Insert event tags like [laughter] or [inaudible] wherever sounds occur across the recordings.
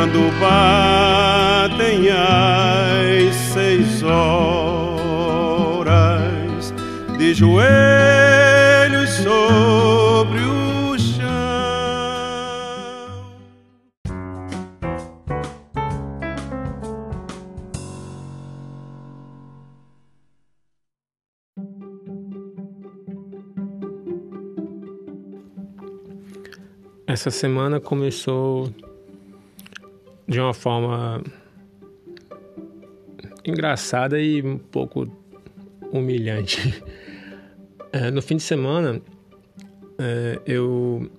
quando batem as seis horas de joelhos sobre o chão. Essa semana começou de uma forma engraçada e um pouco humilhante. [laughs] É, no fim de semana, é, eu,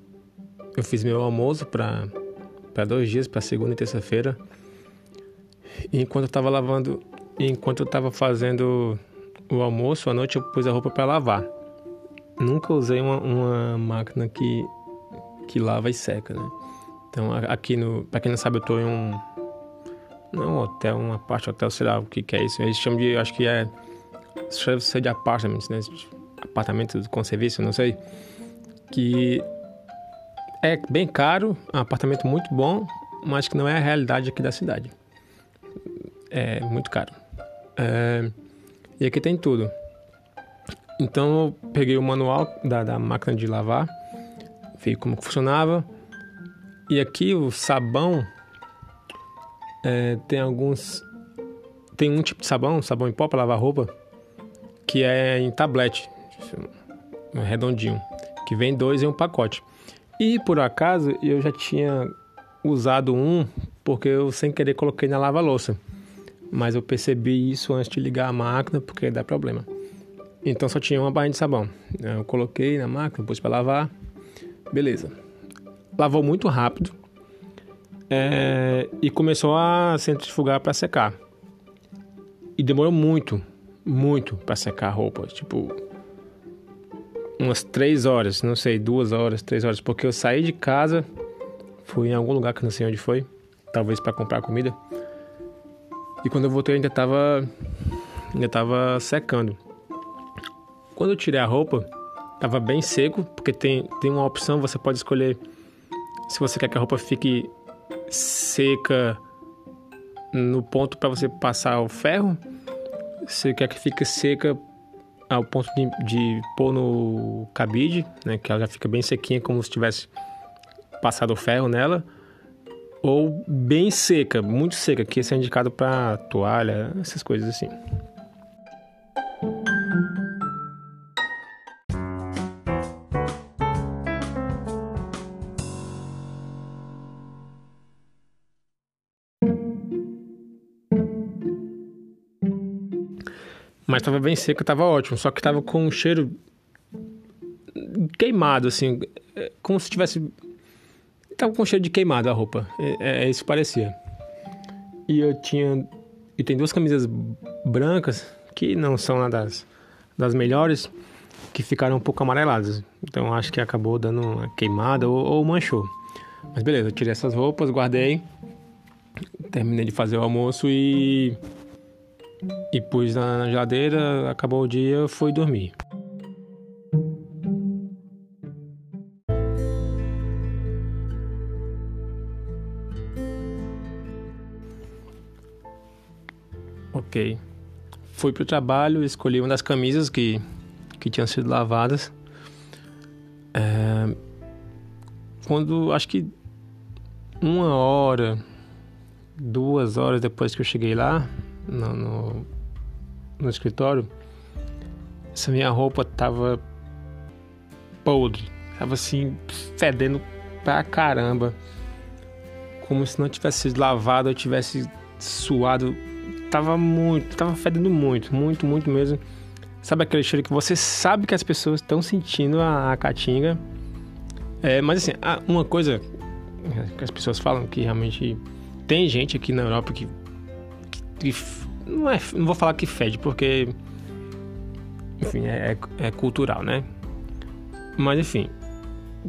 eu fiz meu almoço para dois dias, para segunda e terça-feira. Enquanto eu estava lavando, enquanto eu estava fazendo o almoço à noite, eu pus a roupa para lavar. Nunca usei uma, uma máquina que, que lava e seca, né? Então aqui no, para quem não sabe, eu tô em um não um hotel, uma parte hotel, sei lá o que, que é isso. Eles chamam de, acho que é deve ser de apartments, né? Apartamento com serviço, não sei. Que é bem caro, é um apartamento muito bom, mas que não é a realidade aqui da cidade. É muito caro. É, e aqui tem tudo. Então eu peguei o manual da, da máquina de lavar, vi como funcionava e aqui o sabão é, tem alguns. Tem um tipo de sabão, sabão em pó para lavar roupa, que é em tablete, redondinho, que vem dois em um pacote. E por acaso eu já tinha usado um porque eu sem querer coloquei na lava-louça. Mas eu percebi isso antes de ligar a máquina porque dá problema. Então só tinha uma barrinha de sabão. Eu coloquei na máquina, pus para lavar. Beleza lavou muito rápido é, e começou a centrifugar para secar. E demorou muito, muito para secar a roupa. Tipo, umas três horas, não sei, duas horas, três horas, porque eu saí de casa, fui em algum lugar que não sei onde foi, talvez para comprar comida. E quando eu voltei ainda estava ainda tava secando. Quando eu tirei a roupa, estava bem seco, porque tem, tem uma opção, você pode escolher se você quer que a roupa fique seca no ponto para você passar o ferro, se quer que fique seca ao ponto de, de pôr no cabide, né, que ela já fica bem sequinha como se tivesse passado o ferro nela, ou bem seca, muito seca, que esse é indicado para toalha, essas coisas assim. Mas tava bem seco, tava ótimo. Só que tava com um cheiro queimado, assim. É, como se tivesse. Tava com cheiro de queimado a roupa. É, é isso que parecia. E eu tinha. E tem duas camisas brancas, que não são das, das melhores, que ficaram um pouco amareladas. Então acho que acabou dando uma queimada ou, ou manchou. Mas beleza, eu tirei essas roupas, guardei. Terminei de fazer o almoço e e pus na geladeira, acabou o dia, fui dormir. Ok. Fui pro trabalho, escolhi uma das camisas que, que tinham sido lavadas. É, quando acho que uma hora, duas horas depois que eu cheguei lá, no, no, no escritório, essa minha roupa tava podre, tava assim, fedendo pra caramba. Como se não tivesse sido lavado, eu tivesse suado. Tava muito, tava fedendo muito, muito, muito mesmo. Sabe aquele cheiro que você sabe que as pessoas estão sentindo a, a caatinga? É, mas assim, uma coisa que as pessoas falam que realmente tem gente aqui na Europa que que não, é, não vou falar que fede, porque enfim, é, é, é cultural, né? Mas enfim,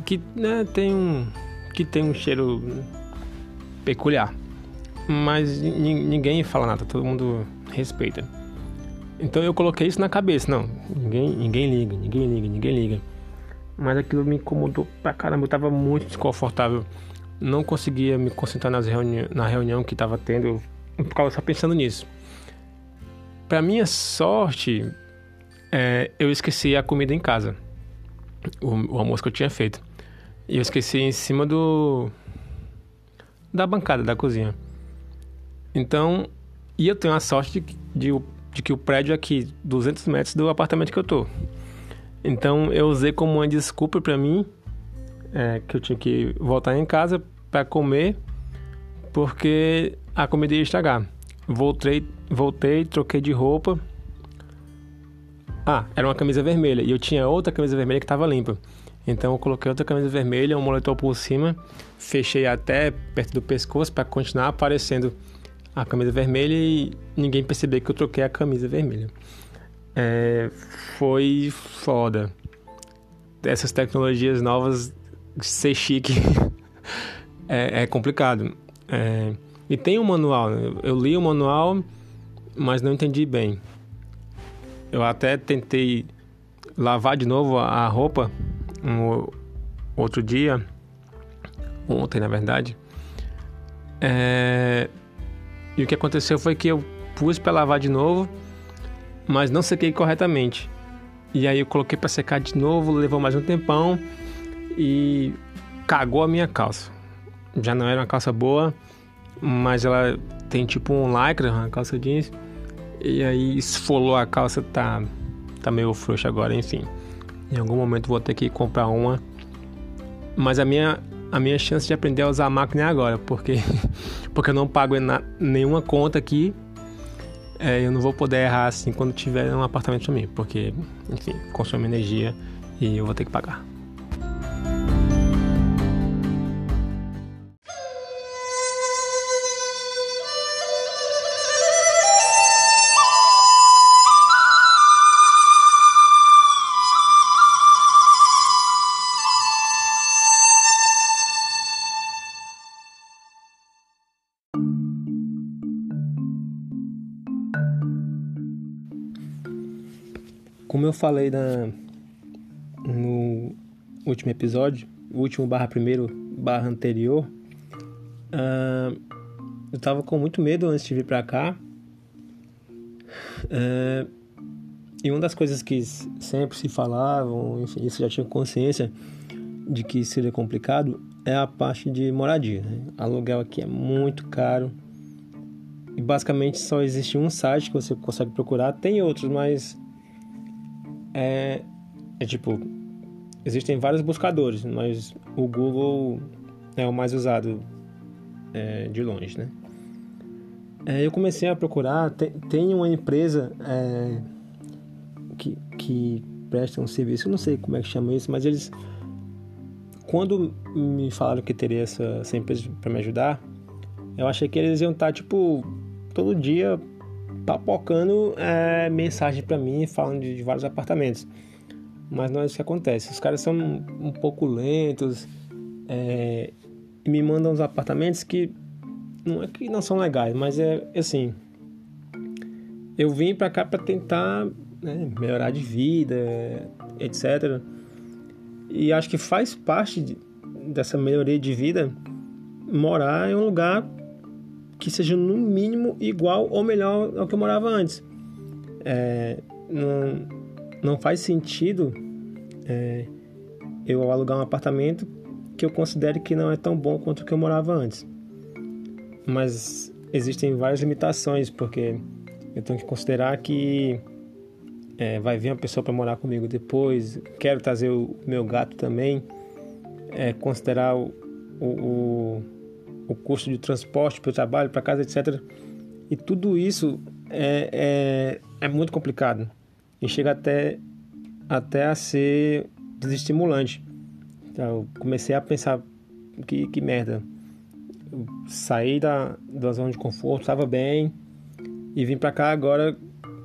que né, tem um que tem um cheiro peculiar. Mas ninguém fala nada, todo mundo respeita. Então eu coloquei isso na cabeça, não, ninguém, ninguém liga, ninguém liga, ninguém liga. Mas aquilo me incomodou pra caramba, eu tava muito desconfortável não conseguia me concentrar nas reuni na reunião que estava tendo, eu ficava só pensando nisso. Para minha sorte, é, eu esqueci a comida em casa, o, o, almoço que eu tinha feito. E eu esqueci em cima do da bancada da cozinha. Então, e eu tenho a sorte de, de, de que o prédio é aqui 200 metros do apartamento que eu tô. Então, eu usei como uma desculpa para mim é, que eu tinha que voltar em casa para comer, porque a comida ia estragar. Voltei, voltei, troquei de roupa. Ah, era uma camisa vermelha e eu tinha outra camisa vermelha que estava limpa. Então eu coloquei outra camisa vermelha, um moletom por cima, fechei até perto do pescoço para continuar aparecendo a camisa vermelha e ninguém perceber que eu troquei a camisa vermelha. É, foi foda. Essas tecnologias novas ser chique [laughs] é, é, complicado. É, e tem um manual. Né? Eu li o manual, mas não entendi bem. Eu até tentei lavar de novo a roupa um outro dia, ontem na verdade. É, e o que aconteceu foi que eu pus para lavar de novo, mas não sequei corretamente. E aí eu coloquei para secar de novo, levou mais um tempão e cagou a minha calça. Já não era uma calça boa, mas ela tem tipo um lycra, uma calça jeans. E aí esfolou a calça, tá, tá meio frouxa agora, enfim. Em algum momento vou ter que comprar uma. Mas a minha, a minha chance de aprender a usar a máquina é agora, porque, [laughs] porque eu não pago na, nenhuma conta aqui. É, eu não vou poder errar assim quando tiver um apartamento para mim, porque, enfim, consome energia e eu vou ter que pagar. Como eu falei na, no último episódio, último barra primeiro barra anterior, uh, eu tava com muito medo antes de vir pra cá. Uh, e uma das coisas que sempre se falavam, enfim, isso já tinha consciência de que seria complicado, é a parte de moradia. Né? Aluguel aqui é muito caro. E basicamente só existe um site que você consegue procurar. Tem outros, mas é, é tipo, existem vários buscadores, mas o Google é o mais usado é, de longe, né? É, eu comecei a procurar, tem, tem uma empresa é, que, que presta um serviço, eu não sei como é que chama isso, mas eles, quando me falaram que teria essa, essa empresa para me ajudar, eu achei que eles iam estar, tipo, todo dia papocando é, mensagem para mim falando de, de, vários apartamentos. Mas não é isso que acontece. Os caras são um, pouco lentos é, e me mandam uns apartamentos que não é que não são legais, mas é assim. Eu vim para cá para tentar né, melhorar de vida, etc. E acho que faz parte de, dessa melhoria de vida morar em um lugar que seja no mínimo igual ou melhor ao que eu morava antes. É, não, não faz sentido é, eu alugar um apartamento que eu considere que não é tão bom quanto o que eu morava antes. Mas existem várias limitações, porque eu tenho que considerar que é, vai vir uma pessoa para morar comigo depois, quero trazer o meu gato também, é, considerar o, o o custo de transporte para o trabalho, para casa, etc. E tudo isso é, é, é muito complicado e chega até, até a ser desestimulante. Então, eu comecei a pensar que, que merda. Eu saí da, da zona de conforto, estava bem e vim para cá agora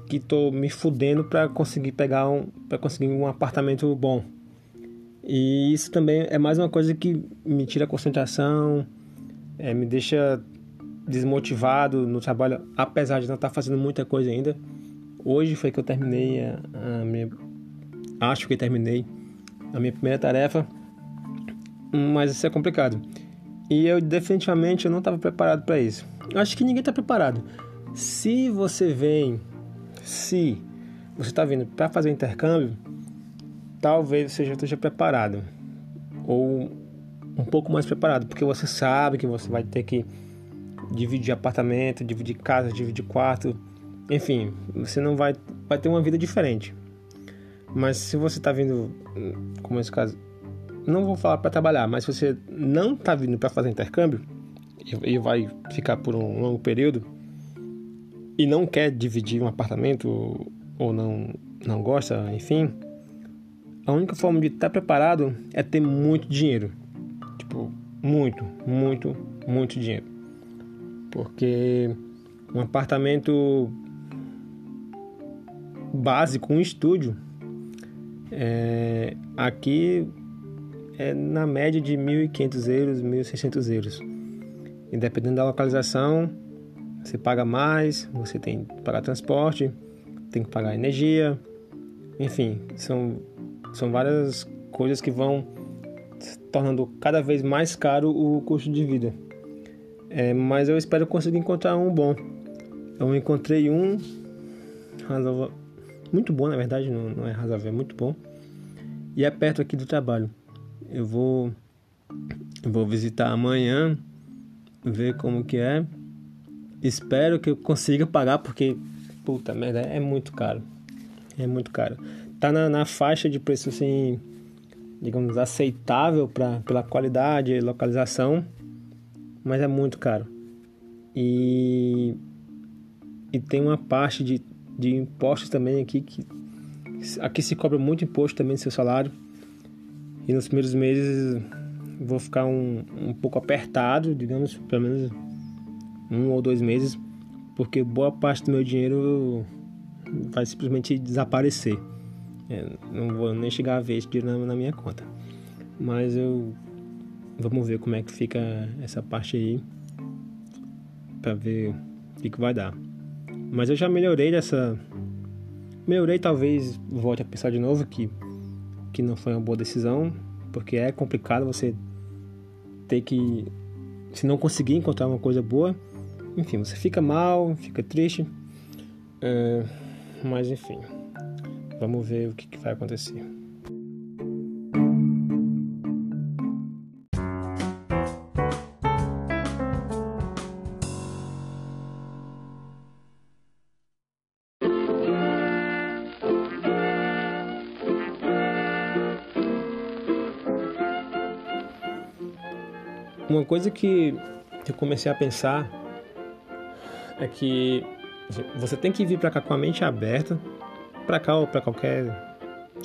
que tô me fudendo para conseguir pegar um para conseguir um apartamento bom. E isso também é mais uma coisa que me tira a concentração, é, me deixa desmotivado no trabalho, apesar de não estar fazendo muita coisa ainda. Hoje foi que eu terminei a, a minha. Acho que terminei a minha primeira tarefa, mas isso é complicado. E eu definitivamente eu não estava preparado para isso. Acho que ninguém está preparado. Se você vem, se você está vindo para fazer intercâmbio, talvez você já esteja preparado ou um pouco mais preparado, porque você sabe que você vai ter que dividir apartamento, dividir casa, dividir quarto, enfim, você não vai vai ter uma vida diferente. Mas se você está vindo, como esse caso, não vou falar para trabalhar, mas se você não está vindo para fazer intercâmbio e, vai ficar por um longo período e não quer dividir um apartamento ou não não gosta, enfim, a única forma de estar tá preparado é ter muito dinheiro. Tipo, muito, muito, muito dinheiro. Porque um apartamento básico, um estúdio, é, aqui é na média de 1.500 euros, 1.600 euros. E dependendo da localização, você paga mais, você tem que pagar transporte, tem que pagar energia, enfim, são, são várias coisas que vão tornando cada vez mais caro o custo de vida. É, mas eu espero conseguir encontrar um bom. Eu encontrei um razoável, muito bom, na verdade, não, não é razoável, é muito bom. E é perto aqui do trabalho. Eu vou eu vou visitar amanhã, ver como que é. Espero que eu consiga pagar porque puta merda, é muito caro. É muito caro. Tá na, na faixa de preço assim, digamos, aceitável para pela qualidade e localização, mas é muito caro. E e tem uma parte de, de impostos também aqui que aqui se cobra muito imposto também no seu salário e nos primeiros meses vou ficar um, um pouco apertado, digamos, pelo menos um ou dois meses, porque boa parte do meu dinheiro vai simplesmente desaparecer. É, não vou nem chegar a ver esse dinheiro na, na, minha conta. Mas eu vamos ver como é que fica essa parte aí para ver o que, que vai dar. Mas eu já melhorei dessa melhorei, talvez volte a pensar de novo que que não foi uma boa decisão, porque é complicado você ter que, se não conseguir encontrar uma coisa boa, enfim, você fica mal, fica triste, é, mas enfim, vamos ver o que, que vai acontecer. Uma coisa que eu comecei a pensar é que você tem que vir para cá com a mente aberta, para cá ou para qualquer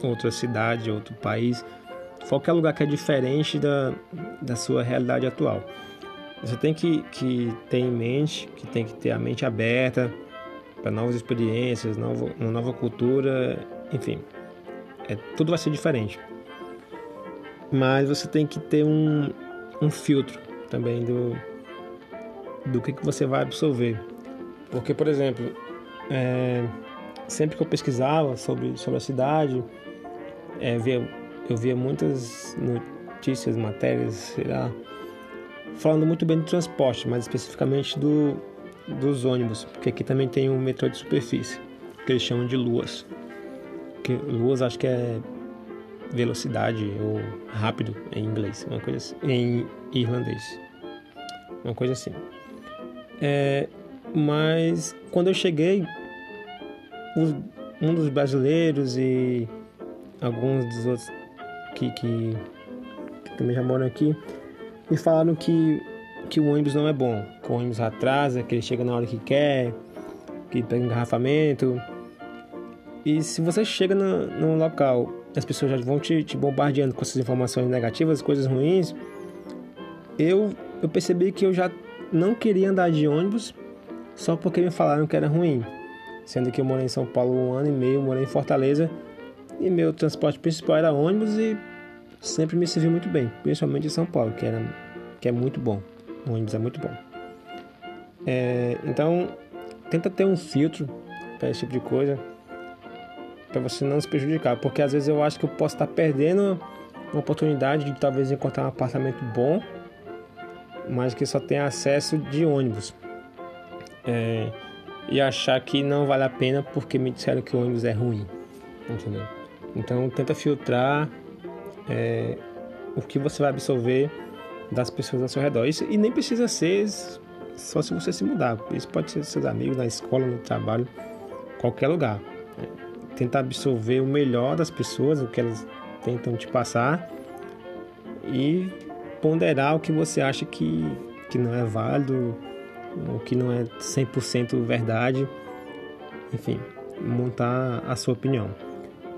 outra cidade, outro país, qualquer lugar que é diferente da, da sua realidade atual. Você tem que, que ter em mente, que tem que ter a mente aberta para novas experiências, novo, uma nova cultura, enfim, é, tudo vai ser diferente. Mas você tem que ter um, um filtro também do, do que, que você vai absorver. Porque, por exemplo, é, sempre que eu pesquisava sobre, sobre a cidade, é, via, eu via muitas notícias, matérias, sei lá, falando muito bem do transporte, mas especificamente do, dos ônibus, porque aqui também tem um metrô de superfície, que eles chamam de luas. Que, luas acho que é velocidade ou rápido em inglês, uma coisa assim, em irlandês, uma coisa assim. É, mas quando eu cheguei, um dos brasileiros e alguns dos outros que, que, que também já moram aqui me falaram que, que o ônibus não é bom, que o ônibus atrasa, que ele chega na hora que quer, que pega engarrafamento. E se você chega no, no local as pessoas já vão te, te bombardeando com essas informações negativas, coisas ruins, eu, eu percebi que eu já não queria andar de ônibus só porque me falaram que era ruim. Sendo que eu morei em São Paulo um ano e meio, morei em Fortaleza e meu transporte principal era ônibus e sempre me serviu muito bem, principalmente em São Paulo, que, era, que é muito bom. O ônibus é muito bom. É, então, tenta ter um filtro para esse tipo de coisa para você não se prejudicar, porque às vezes eu acho que eu posso estar perdendo uma oportunidade de talvez encontrar um apartamento bom mas que só tem acesso de ônibus. É, e achar que não vale a pena porque me disseram que o ônibus é ruim. Entendeu? Então tenta filtrar é, o que você vai absorver das pessoas ao seu redor. Isso, e nem precisa ser só se você se mudar. Isso pode ser seus amigos, na escola, no trabalho, qualquer lugar. É, tenta absorver o melhor das pessoas, o que elas tentam te passar e ponderar o que você acha que, que não é válido, o que não é 100% verdade. Enfim, montar a sua opinião.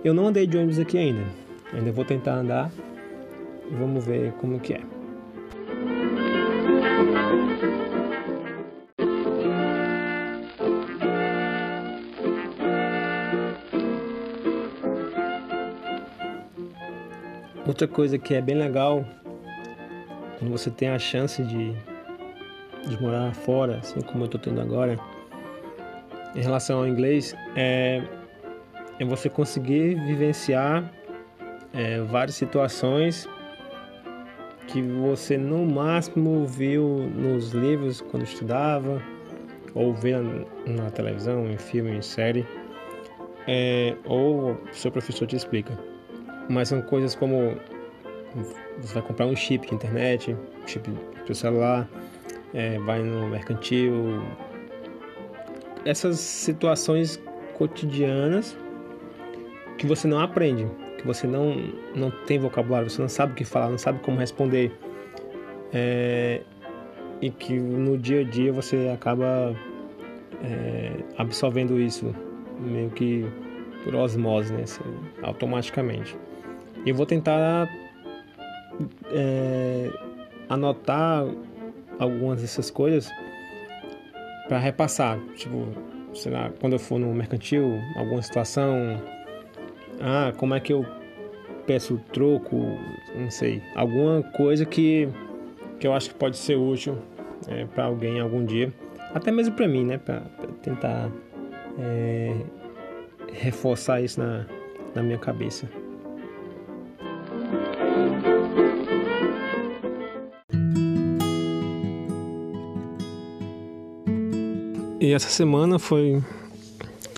Eu não andei de ônibus aqui ainda. Ainda vou tentar andar vamos ver como que é. Outra coisa que é bem legal quando você tem a chance de, de morar fora, assim como eu estou tendo agora, em relação ao inglês, é, é você conseguir vivenciar é, várias situações que você no máximo viu nos livros quando estudava ou vê na televisão, em filme, em série, é, ou seu professor te explica. Mas são coisas como você vai comprar um chip de internet, chip do celular, é, vai no mercantil. Essas situações cotidianas que você não aprende, que você não, não tem vocabulário, você não sabe o que falar, não sabe como responder. É, e que no dia a dia você acaba é, absorvendo isso meio que por osmose, né? Assim, automaticamente. E eu vou tentar é, anotar algumas dessas coisas para repassar. Tipo, sei lá, quando eu for no mercantil, alguma situação. Ah, como é que eu peço troco? Não sei. Alguma coisa que, que eu acho que pode ser útil é, para alguém algum dia. Até mesmo para mim, né? Para tentar é, reforçar isso na, na minha cabeça. E essa semana foi.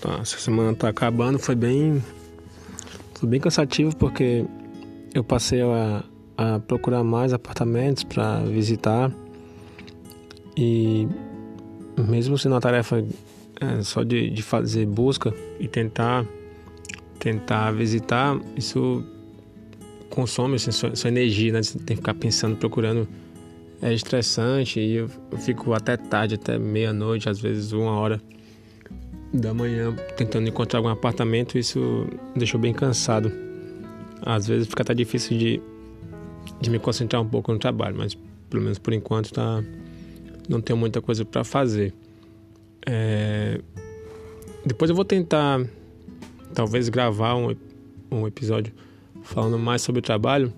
Tá, essa semana tá acabando, foi bem. Foi bem cansativo porque eu passei a, a procurar mais apartamentos para visitar. E mesmo sendo uma tarefa é, só de, de fazer busca e tentar tentar visitar, isso consome assim, sua, sua energia, né? Você tem que ficar pensando, procurando é estressante e eu, fico até tarde, até meia-noite, às vezes uma hora da manhã tentando encontrar algum apartamento. Isso deixou bem cansado. Às vezes fica até difícil de, de me concentrar um pouco no trabalho, mas pelo menos por enquanto tá, não tenho muita coisa para fazer. É, depois eu vou tentar talvez gravar um, um episódio falando mais sobre o trabalho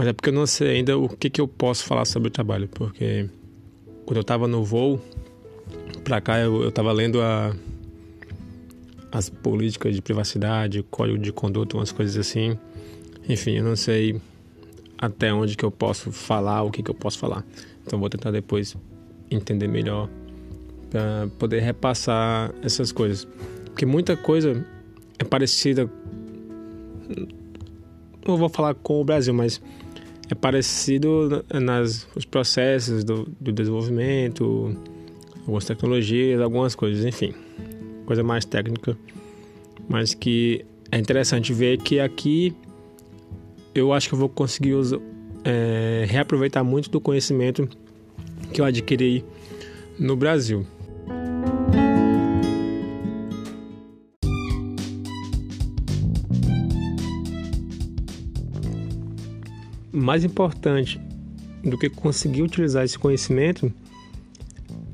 mas é porque eu não sei ainda o que, que eu posso falar sobre o trabalho, porque quando eu estava no voo para cá, eu estava lendo a, as políticas de privacidade, código de conduta, umas coisas assim. Enfim, eu não sei até onde que eu posso falar, o que que eu posso falar. Então vou tentar depois entender melhor para poder repassar essas coisas. Porque muita coisa é parecida não vou falar com o Brasil, mas é parecido nas os processos do, do desenvolvimento, algumas tecnologias, algumas coisas, enfim, coisa mais técnica, mas que é interessante ver que aqui eu acho que eu vou conseguir usar, é, reaproveitar muito do conhecimento que eu adquiri no Brasil. Mais importante do que conseguir utilizar esse conhecimento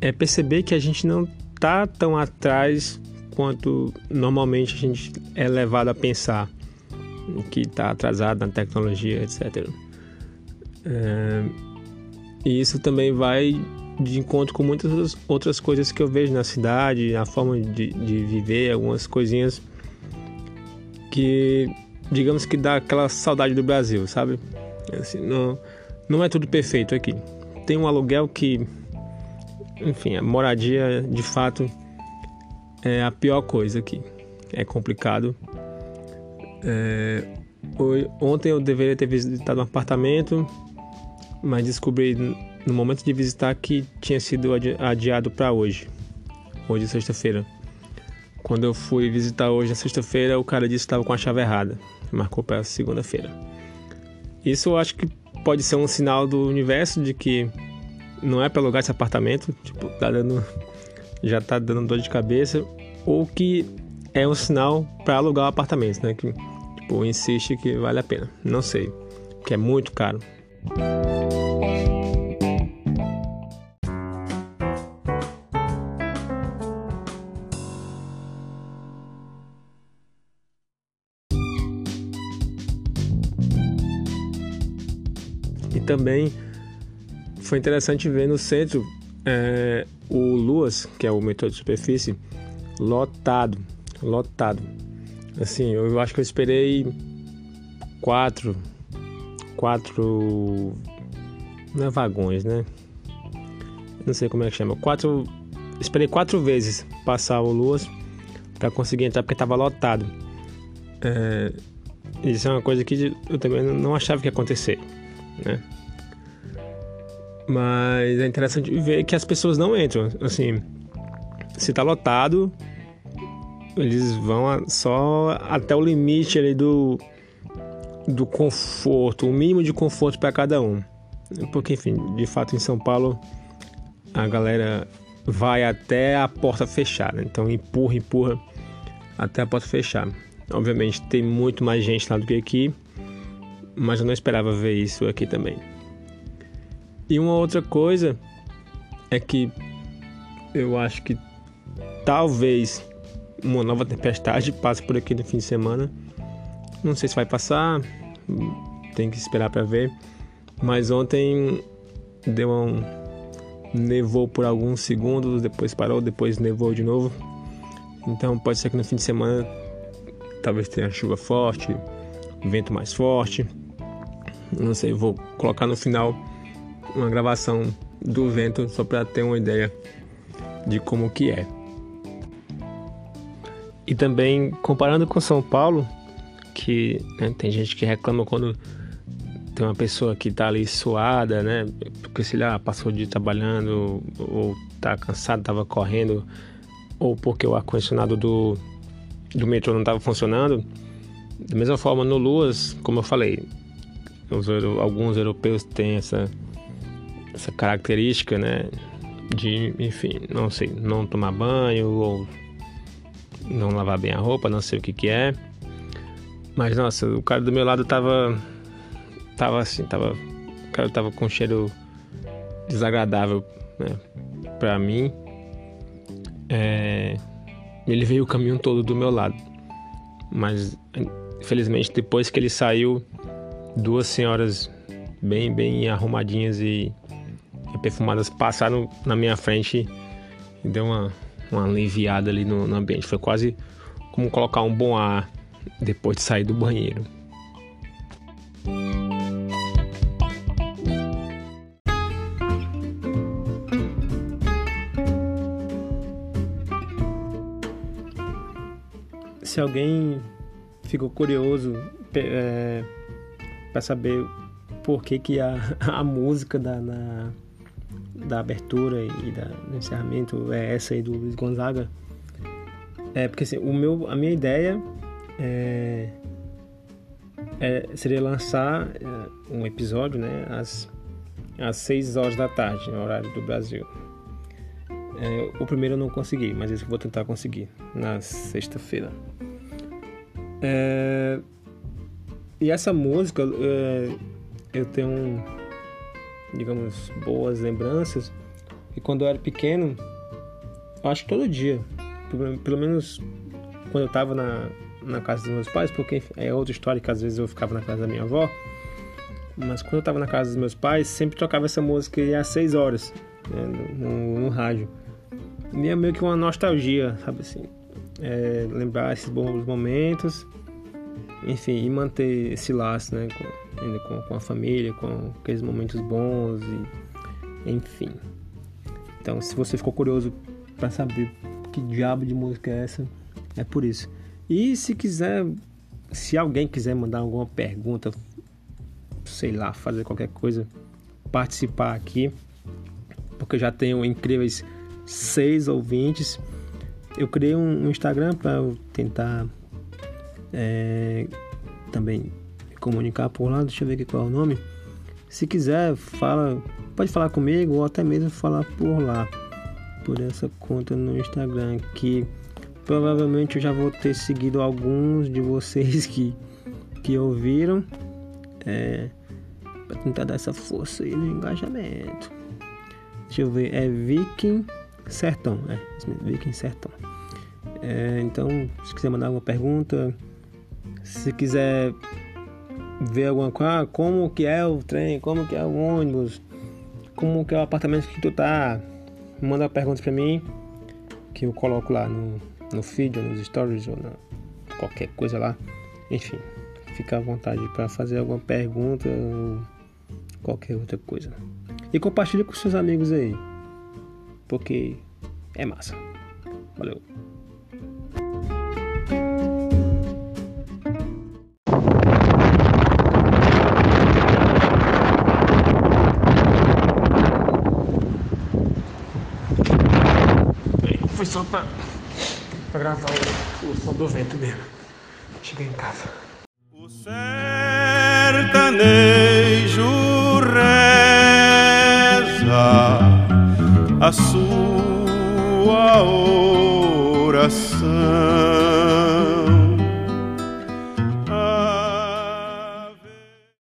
é perceber que a gente não está tão atrás quanto normalmente a gente é levado a pensar que está atrasado na tecnologia, etc. É, e isso também vai de encontro com muitas outras coisas que eu vejo na cidade, a forma de, de viver, algumas coisinhas que, digamos que dá aquela saudade do Brasil, sabe? Assim, não, não é tudo perfeito aqui. tem um aluguel que, enfim, a moradia de fato é a pior coisa aqui. É complicado. É, ontem eu deveria ter visitado um apartamento, mas descobri no momento de visitar que tinha sido adiado para hoje. Hoje é sexta-feira. Quando eu fui visitar hoje na sexta-feira, o cara disse que estava com a chave errada. Marcou para segunda-feira. Isso eu acho que pode ser um sinal do universo de que não é para alugar esse apartamento, tipo, tá dando já tá dando dor de cabeça, ou que é um sinal para alugar o apartamento, né? Que tipo, insiste que vale a pena. Não sei, que é muito caro. Também foi interessante ver no centro é, o Luas, que é o metrô de superfície, lotado, lotado. Assim, eu acho que eu esperei quatro, quatro, não é vagões, né? Não sei como é que chama. Quatro, esperei quatro vezes passar o Luas para conseguir entrar porque estava lotado. É, isso é uma coisa que eu também não achava que ia acontecer né? Mas é interessante ver que as pessoas não entram. Assim, se tá lotado, eles vão só até o limite ali do, do conforto, o mínimo de conforto para cada um. Porque, enfim, de fato em São Paulo a galera vai até a porta fechar, né? então empurra, empurra até a porta fechar. Obviamente tem muito mais gente lá do que aqui, mas eu não esperava ver isso aqui também. E uma outra coisa é que eu acho que talvez uma nova tempestade passe por aqui no fim de semana. Não sei se vai passar, tem que esperar para ver. Mas ontem deu um nevou por alguns segundos, depois parou, depois nevou de novo. Então pode ser que no fim de semana talvez tenha chuva forte, vento mais forte. Não sei, vou colocar no final uma gravação do vento só para ter uma ideia de como que é. E também comparando com São Paulo, que né, tem gente que reclama quando tem uma pessoa que está ali suada, né? Porque se lá passou o dia trabalhando ou tá cansado, estava correndo, ou porque o ar-condicionado do, do metrô não estava funcionando. Da mesma forma no Luas, como eu falei, os, alguns europeus têm essa, essa característica, né? De, enfim, não sei, não tomar banho ou não lavar bem a roupa, não sei o que que é. Mas nossa, o cara do meu lado tava tava assim, tava o cara tava com um cheiro desagradável, né, para mim. É, ele veio o caminho todo do meu lado. Mas infelizmente depois que ele saiu, duas senhoras bem, bem arrumadinhas e perfumadas passaram na minha frente e deu uma, uma aliviada ali no, no ambiente. Foi quase como colocar um bom ar depois de sair do banheiro. Se alguém ficou curioso é, para saber por que, que a, [laughs] a música da, na, da abertura e da, do encerramento é essa aí do Luiz Gonzaga. É porque assim, o meu, a minha ideia é, é, seria lançar é, um episódio né, às, às 6 horas da tarde, no horário do Brasil. É, o primeiro eu não consegui, mas esse eu vou tentar conseguir na sexta-feira. É, e essa música, é, eu tenho, digamos, boas lembranças. E quando eu era pequeno, eu acho que todo dia, pelo, menos quando eu estava na, na casa dos meus pais, porque é outra história que às vezes eu ficava na casa da minha avó. Mas quando eu estava na casa dos meus pais, sempre tocava essa música às 6 horas né, no, no, no, rádio. E é meio que uma nostalgia, sabe assim? É, lembrar esses bons momentos enfim, e manter esse laço, né, com, ainda com, com a família, com aqueles momentos bons e, Enfim. Então, se você ficou curioso para saber que diabo de música é essa, é por isso. E se quiser, se alguém quiser mandar alguma pergunta, sei lá, fazer qualquer coisa, participar aqui, porque eu já tenho incríveis seis ouvintes. Eu criei um, Instagram para tentar é, também comunicar por lá. Deixa eu ver aqui qual é o nome. Se quiser, fala, pode falar comigo ou até mesmo falar por lá, por essa conta no Instagram que provavelmente eu já vou ter seguido alguns de vocês que que ouviram é, para tentar dar essa força aí no engajamento. Deixa eu ver, é Viking Sertão, é, Viking Sertão. É, então, se quiser mandar alguma pergunta, se quiser ver alguma coisa, ah, como que é o trem, como que é o ônibus, como que é o apartamento que tu tá, manda perguntas para mim que eu coloco lá no, no feed, ou nos stories ou na, qualquer coisa lá. Enfim, fica à vontade para fazer alguma pergunta ou qualquer outra coisa. E compartilhe com seus amigos aí, porque é massa. Valeu. Foi só pra, pra gravar o, o som do vento mesmo. Cheguei em casa. O sertanejo reza a sua oração.